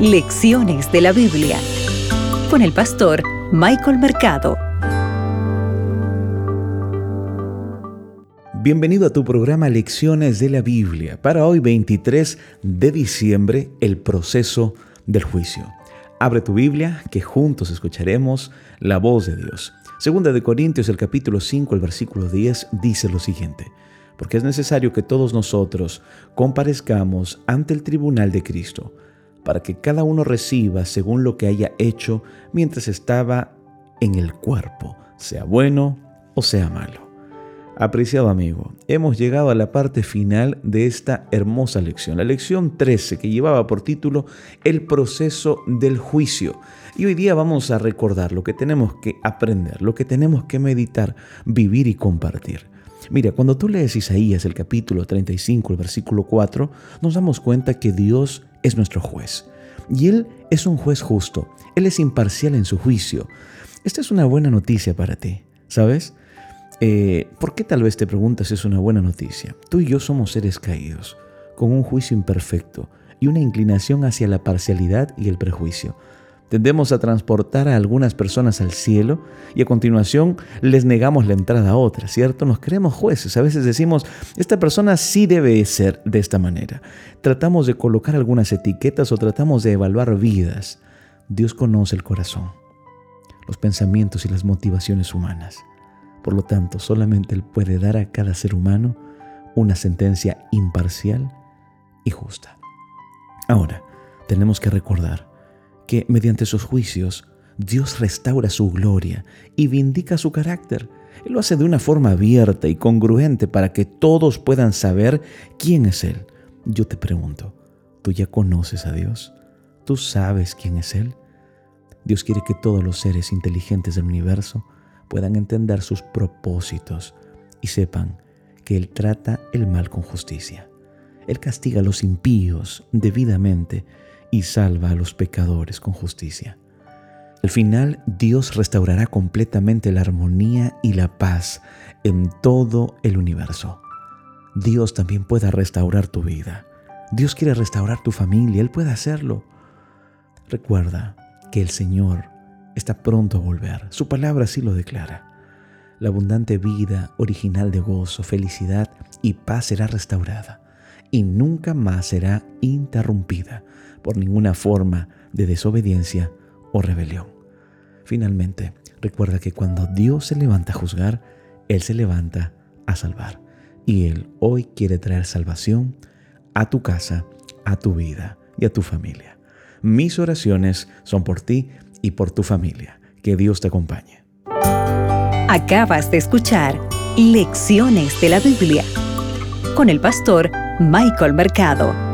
Lecciones de la Biblia con el pastor Michael Mercado. Bienvenido a tu programa Lecciones de la Biblia. Para hoy 23 de diciembre, el proceso del juicio. Abre tu Biblia que juntos escucharemos la voz de Dios. Segunda de Corintios, el capítulo 5, el versículo 10 dice lo siguiente: Porque es necesario que todos nosotros comparezcamos ante el tribunal de Cristo para que cada uno reciba según lo que haya hecho mientras estaba en el cuerpo, sea bueno o sea malo. Apreciado amigo, hemos llegado a la parte final de esta hermosa lección, la lección 13 que llevaba por título El proceso del juicio. Y hoy día vamos a recordar lo que tenemos que aprender, lo que tenemos que meditar, vivir y compartir. Mira, cuando tú lees Isaías el capítulo 35, el versículo 4, nos damos cuenta que Dios es nuestro juez. Y Él es un juez justo. Él es imparcial en su juicio. Esta es una buena noticia para ti, ¿sabes? Eh, ¿Por qué tal vez te preguntas si es una buena noticia? Tú y yo somos seres caídos, con un juicio imperfecto y una inclinación hacia la parcialidad y el prejuicio. Tendemos a transportar a algunas personas al cielo y a continuación les negamos la entrada a otras, ¿cierto? Nos creemos jueces. A veces decimos, esta persona sí debe ser de esta manera. Tratamos de colocar algunas etiquetas o tratamos de evaluar vidas. Dios conoce el corazón, los pensamientos y las motivaciones humanas. Por lo tanto, solamente Él puede dar a cada ser humano una sentencia imparcial y justa. Ahora, tenemos que recordar que mediante sus juicios Dios restaura su gloria y vindica su carácter. Él lo hace de una forma abierta y congruente para que todos puedan saber quién es Él. Yo te pregunto, ¿tú ya conoces a Dios? ¿Tú sabes quién es Él? Dios quiere que todos los seres inteligentes del universo puedan entender sus propósitos y sepan que Él trata el mal con justicia. Él castiga a los impíos debidamente y salva a los pecadores con justicia. Al final, Dios restaurará completamente la armonía y la paz en todo el universo. Dios también puede restaurar tu vida. Dios quiere restaurar tu familia, Él puede hacerlo. Recuerda que el Señor está pronto a volver. Su palabra así lo declara. La abundante vida original de gozo, felicidad y paz será restaurada y nunca más será interrumpida por ninguna forma de desobediencia o rebelión. Finalmente, recuerda que cuando Dios se levanta a juzgar, Él se levanta a salvar. Y Él hoy quiere traer salvación a tu casa, a tu vida y a tu familia. Mis oraciones son por ti y por tu familia. Que Dios te acompañe. Acabas de escuchar Lecciones de la Biblia con el pastor Michael Mercado.